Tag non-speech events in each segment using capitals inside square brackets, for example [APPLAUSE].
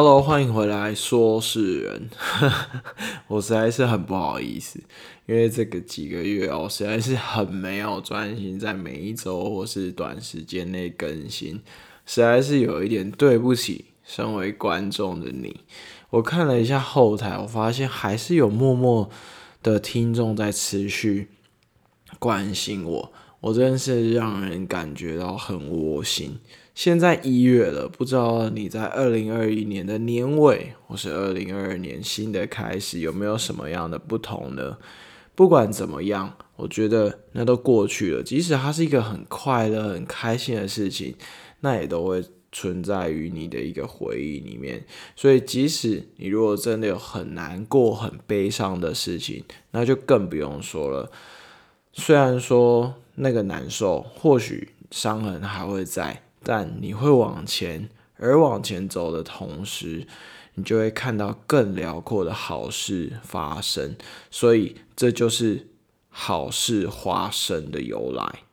Hello，欢迎回来。说是人，[LAUGHS] 我实在是很不好意思，因为这个几个月哦，实在是很没有专心在每一周或是短时间内更新，实在是有一点对不起身为观众的你。我看了一下后台，我发现还是有默默的听众在持续关心我，我真是让人感觉到很窝心。现在一月了，不知道你在二零二一年的年尾，或是二零二二年新的开始，有没有什么样的不同呢？不管怎么样，我觉得那都过去了。即使它是一个很快乐、很开心的事情，那也都会存在于你的一个回忆里面。所以，即使你如果真的有很难过、很悲伤的事情，那就更不用说了。虽然说那个难受，或许伤痕还会在。但你会往前，而往前走的同时，你就会看到更辽阔的好事发生。所以，这就是好事发生的由来。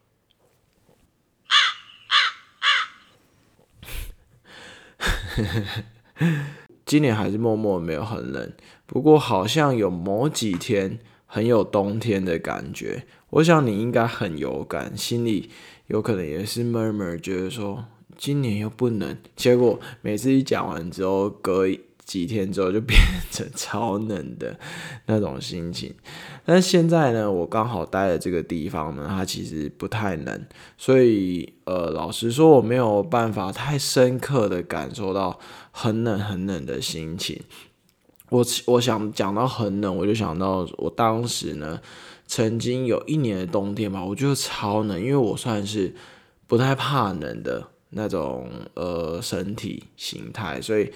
[LAUGHS] 今年还是默默没有很冷，不过好像有某几天很有冬天的感觉。我想你应该很有感，心里。有可能也是 murmur，觉得说今年又不能，结果每次一讲完之后，隔几天之后就变成超冷的 [LAUGHS] 那种心情。但现在呢，我刚好待的这个地方呢，它其实不太冷，所以呃，老实说，我没有办法太深刻的感受到很冷很冷的心情。我我想讲到很冷，我就想到我当时呢。曾经有一年的冬天吧，我觉得超冷，因为我算是不太怕冷的那种呃身体形态，所以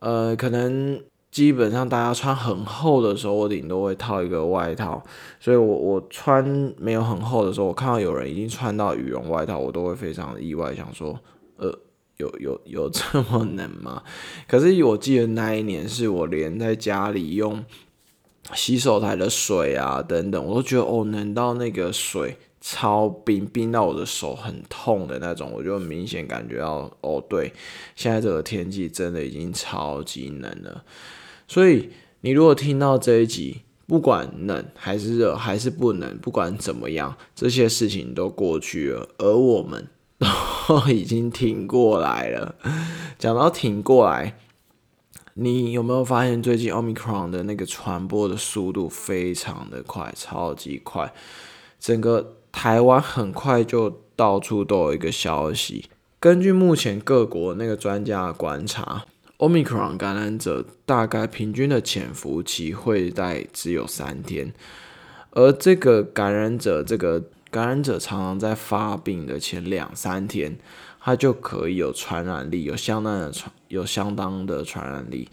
呃可能基本上大家穿很厚的时候，我顶多会套一个外套，所以我我穿没有很厚的时候，我看到有人已经穿到羽绒外套，我都会非常的意外，想说有有 [LAUGHS] 有这么冷吗？可是我记得那一年是我连在家里用。洗手台的水啊，等等，我都觉得哦，冷到那个水超冰，冰到我的手很痛的那种，我就明显感觉到哦，对，现在这个天气真的已经超级冷了。所以你如果听到这一集，不管冷还是热还是不冷，不管怎么样，这些事情都过去了，而我们都已经挺过来了。[LAUGHS] 讲到挺过来。你有没有发现最近 Omicron 的那个传播的速度非常的快，超级快，整个台湾很快就到处都有一个消息。根据目前各国那个专家观察，Omicron 感染者大概平均的潜伏期会在只有三天，而这个感染者，这个感染者常常在发病的前两三天。它就可以有传染力，有相当的传，有相当的传染力。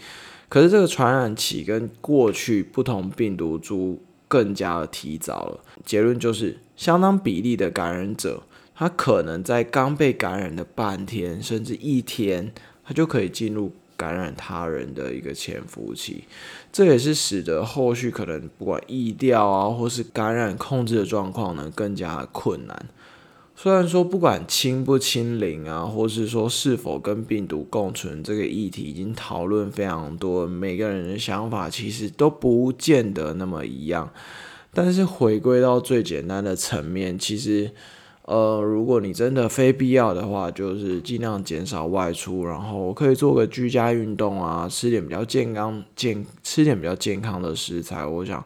可是这个传染期跟过去不同病毒株更加的提早了。结论就是，相当比例的感染者，他可能在刚被感染的半天甚至一天，他就可以进入感染他人的一个潜伏期。这也是使得后续可能不管疫调啊，或是感染控制的状况呢，更加困难。虽然说不管清不清零啊，或是说是否跟病毒共存这个议题已经讨论非常多，每个人的想法其实都不见得那么一样。但是回归到最简单的层面，其实，呃，如果你真的非必要的话，就是尽量减少外出，然后可以做个居家运动啊，吃点比较健康健，吃点比较健康的食材，我想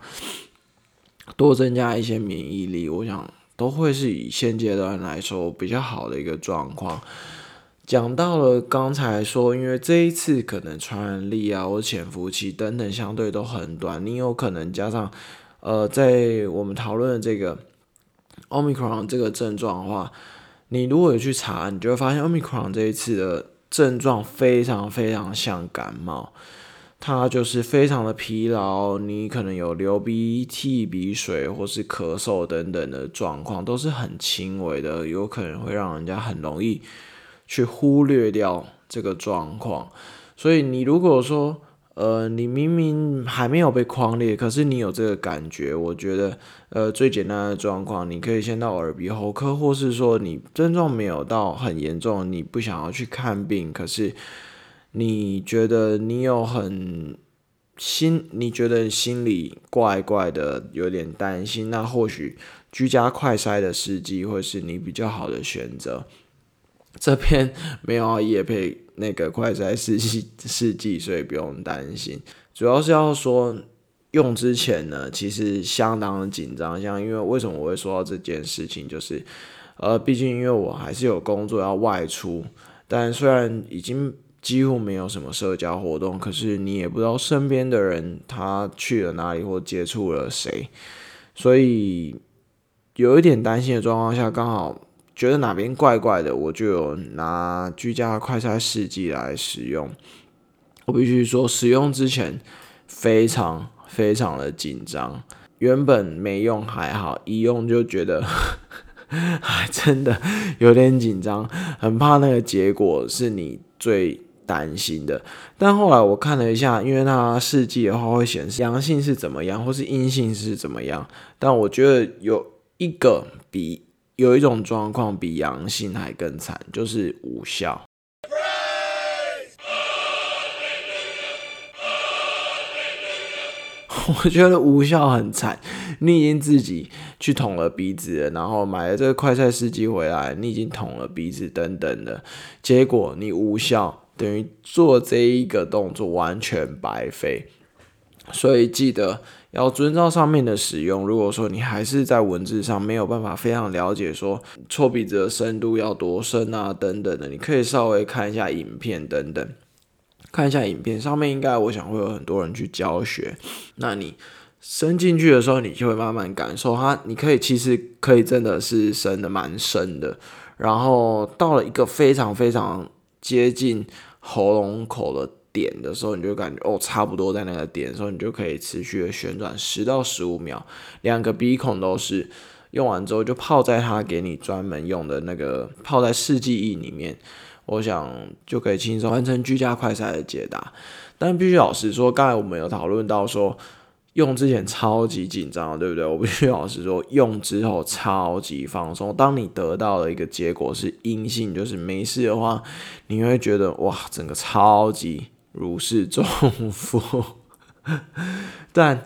多增加一些免疫力，我想。都会是以现阶段来说比较好的一个状况。讲到了刚才说，因为这一次可能传染力啊或潜伏期等等相对都很短，你有可能加上呃，在我们讨论的这个 omicron 这个症状的话，你如果有去查，你就会发现 omicron 这一次的症状非常非常像感冒。它就是非常的疲劳，你可能有流鼻涕、鼻水或是咳嗽等等的状况，都是很轻微的，有可能会让人家很容易去忽略掉这个状况。所以你如果说，呃，你明明还没有被框裂，可是你有这个感觉，我觉得，呃，最简单的状况，你可以先到耳鼻喉科，或是说你症状没有到很严重，你不想要去看病，可是。你觉得你有很心，你觉得心里怪怪的，有点担心，那或许居家快筛的试剂会是你比较好的选择。这边 [LAUGHS] 没有要夜配那个快筛试剂试剂，所以不用担心。主要是要说用之前呢，其实相当的紧张。像因为为什么我会说到这件事情，就是呃，毕竟因为我还是有工作要外出，但虽然已经。几乎没有什么社交活动，可是你也不知道身边的人他去了哪里或接触了谁，所以有一点担心的状况下，刚好觉得哪边怪怪的，我就有拿居家快筛试剂来使用。我必须说，使用之前非常非常的紧张，原本没用还好，一用就觉得 [LAUGHS] 还真的有点紧张，很怕那个结果是你最。担心的，但后来我看了一下，因为它试剂的话会显示阳性是怎么样，或是阴性是怎么样。但我觉得有一个比有一种状况比阳性还更惨，就是无效。[LAUGHS] 我觉得无效很惨，你已经自己去捅了鼻子，然后买了这个快菜司机回来，你已经捅了鼻子等等的，结果你无效。等于做这一个动作完全白费，所以记得要遵照上面的使用。如果说你还是在文字上没有办法非常了解，说错鼻子的深度要多深啊等等的，你可以稍微看一下影片等等，看一下影片上面应该我想会有很多人去教学。那你伸进去的时候，你就会慢慢感受它。你可以其实可以真的是伸的蛮深的，然后到了一个非常非常接近。喉咙口的点的时候，你就感觉哦，差不多在那个点的时候，你就可以持续的旋转十到十五秒，两个鼻孔都是用完之后就泡在它给你专门用的那个泡在试剂液里面，我想就可以轻松完成居家快筛的解答。但必须老实说，刚才我们有讨论到说。用之前超级紧张，对不对？[LAUGHS] 我必须老实说，用之后超级放松。当你得到的一个结果是阴性，就是没事的话，你会觉得哇，整个超级如释重负。[LAUGHS] 但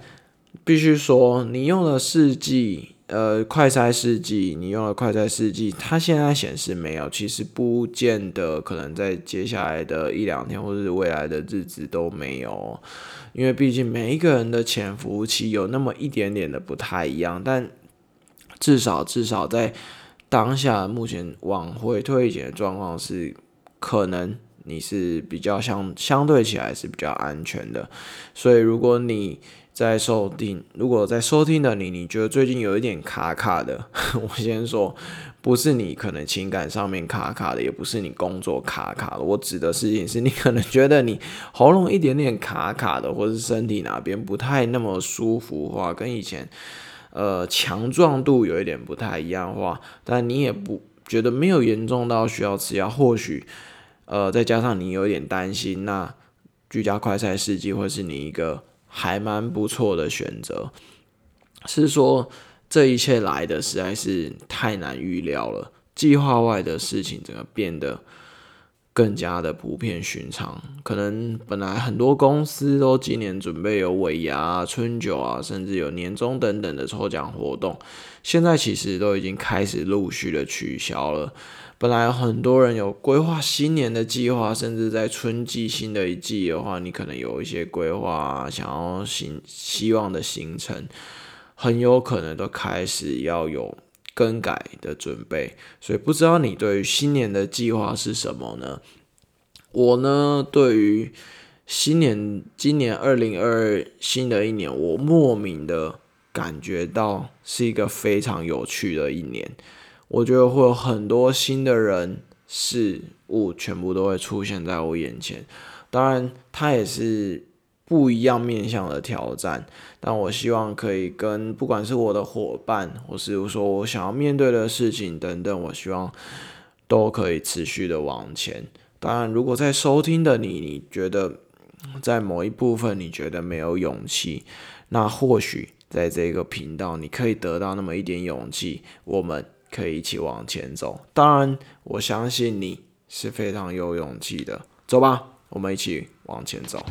必须说，你用了试剂。呃，快筛试剂，你用了快筛试剂，它现在显示没有，其实不见得可能在接下来的一两天或者是未来的日子都没有，因为毕竟每一个人的潜伏期有那么一点点的不太一样，但至少至少在当下目前往回推一的状况是，可能你是比较相相对起来是比较安全的，所以如果你。在收听，如果在收听的你，你觉得最近有一点卡卡的，[LAUGHS] 我先说，不是你可能情感上面卡卡的，也不是你工作卡卡的，我指的事情是你可能觉得你喉咙一点点卡卡的，或者是身体哪边不太那么舒服话，跟以前呃强壮度有一点不太一样话，但你也不觉得没有严重到需要吃药，或许呃再加上你有点担心，那居家快筛试剂会是你一个。还蛮不错的选择，是说这一切来的实在是太难预料了，计划外的事情整个变得更加的普遍寻常。可能本来很多公司都今年准备有尾牙、春酒啊，甚至有年终等等的抽奖活动，现在其实都已经开始陆续的取消了。本来很多人有规划新年的计划，甚至在春季新的一季的话，你可能有一些规划，想要行希望的行程，很有可能都开始要有更改的准备。所以不知道你对于新年的计划是什么呢？我呢，对于新年今年二零二二新的一年，我莫名的感觉到是一个非常有趣的一年。我觉得会有很多新的人事物全部都会出现在我眼前，当然它也是不一样面向的挑战，但我希望可以跟不管是我的伙伴，或是说我想要面对的事情等等，我希望都可以持续的往前。当然，如果在收听的你，你觉得在某一部分你觉得没有勇气，那或许在这个频道你可以得到那么一点勇气，我们。可以一起往前走，当然，我相信你是非常有勇气的。走吧。我们一起往前走。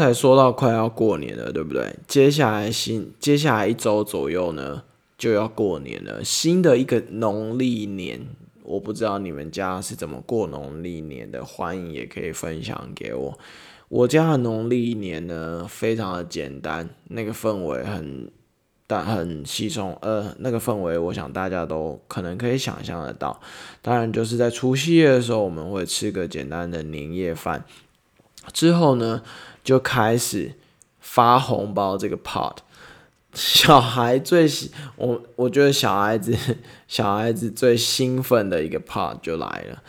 才说到快要过年了，对不对？接下来新接下来一周左右呢，就要过年了。新的一个农历年，我不知道你们家是怎么过农历年的，欢迎也可以分享给我。我家的农历年呢，非常的简单，那个氛围很但很稀松，呃，那个氛围，我想大家都可能可以想象得到。当然，就是在除夕夜的时候，我们会吃个简单的年夜饭，之后呢。就开始发红包这个 part，小孩最喜我我觉得小孩子小孩子最兴奋的一个 part 就来了。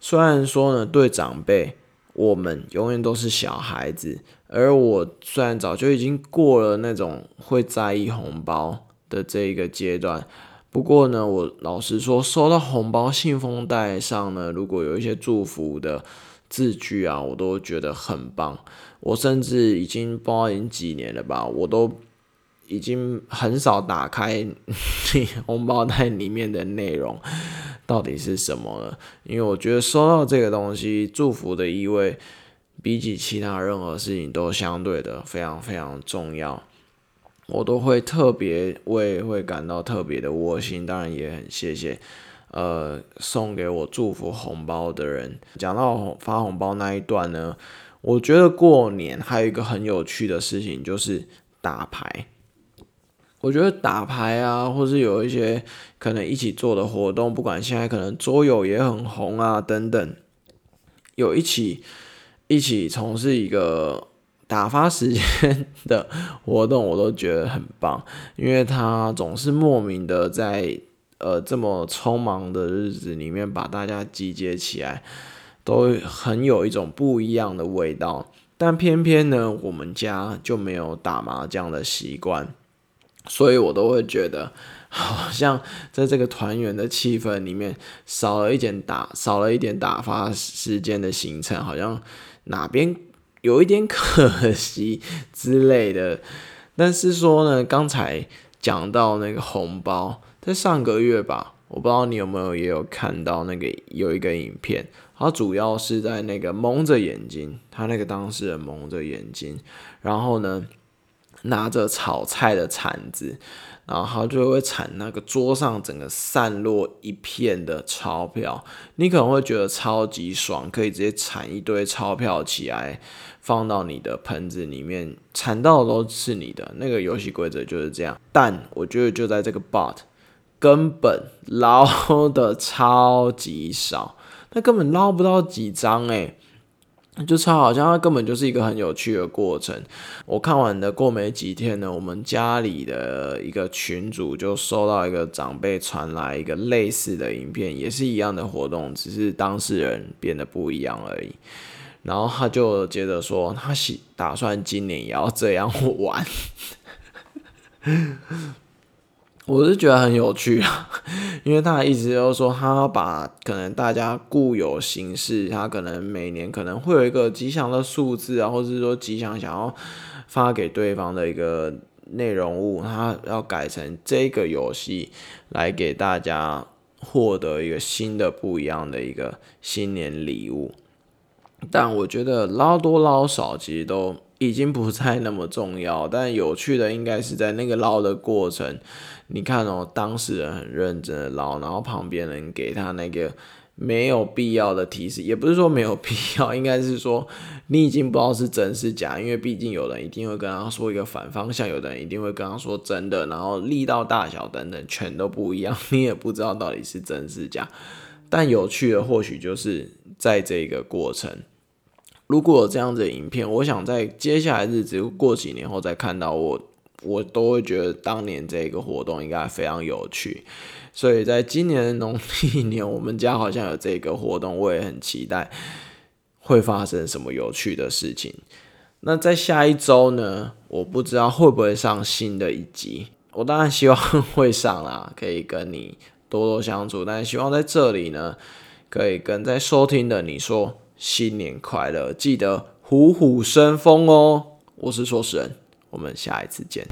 虽然说呢，对长辈我们永远都是小孩子，而我虽然早就已经过了那种会在意红包的这一个阶段，不过呢，我老实说，收到红包信封袋上呢，如果有一些祝福的。字句啊，我都觉得很棒。我甚至已经不知道已经几年了吧，我都已经很少打开 [LAUGHS] 红包袋里面的内容到底是什么了。因为我觉得收到这个东西，祝福的意味比起其他任何事情都相对的非常非常重要。我都会特别为会感到特别的窝心，当然也很谢谢。呃，送给我祝福红包的人，讲到发红包那一段呢，我觉得过年还有一个很有趣的事情就是打牌。我觉得打牌啊，或是有一些可能一起做的活动，不管现在可能桌游也很红啊等等，有一起一起从事一个打发时间的活动，我都觉得很棒，因为他总是莫名的在。呃，这么匆忙的日子里面，把大家集结起来，都很有一种不一样的味道。但偏偏呢，我们家就没有打麻将的习惯，所以我都会觉得，[LAUGHS] 好像在这个团圆的气氛里面，少了一点打，少了一点打发时间的行程，好像哪边有一点可惜之类的。但是说呢，刚才讲到那个红包。在上个月吧，我不知道你有没有也有看到那个有一个影片，它主要是在那个蒙着眼睛，他那个当事人蒙着眼睛，然后呢拿着炒菜的铲子，然后他就会铲那个桌上整个散落一片的钞票，你可能会觉得超级爽，可以直接铲一堆钞票起来放到你的盆子里面，铲到的都是你的。那个游戏规则就是这样，但我觉得就在这个 bot。根本捞的超级少，[LAUGHS] 那根本捞不到几张诶，就超好像它根本就是一个很有趣的过程。我看完的过没几天呢，我们家里的一个群主就收到一个长辈传来一个类似的影片，也是一样的活动，只是当事人变得不一样而已。然后他就接着说，他喜打算今年也要这样玩。我是觉得很有趣啊，因为他的意思就是说，他把可能大家固有形式，他可能每年可能会有一个吉祥的数字啊，或者是说吉祥想要发给对方的一个内容物，他要改成这个游戏来给大家获得一个新的不一样的一个新年礼物。但我觉得捞多捞少其实都已经不再那么重要，但有趣的应该是在那个捞的过程。你看哦，当事人很认真的捞，然后旁边人给他那个没有必要的提示，也不是说没有必要，应该是说你已经不知道是真是假，因为毕竟有人一定会跟他说一个反方向，有的人一定会跟他说真的，然后力道大小等等全都不一样，你也不知道到底是真是假。但有趣的或许就是在这个过程，如果有这样子的影片，我想在接下来日子过几年后再看到我。我都会觉得当年这个活动应该非常有趣。所以在今年的农历年，我们家好像有这个活动，我也很期待会发生什么有趣的事情。那在下一周呢，我不知道会不会上新的一集，我当然希望会上啦，可以跟你多多相处。但是希望在这里呢，可以跟在收听的你说新年快乐，记得虎虎生风哦。我是说事人，我们下一次见。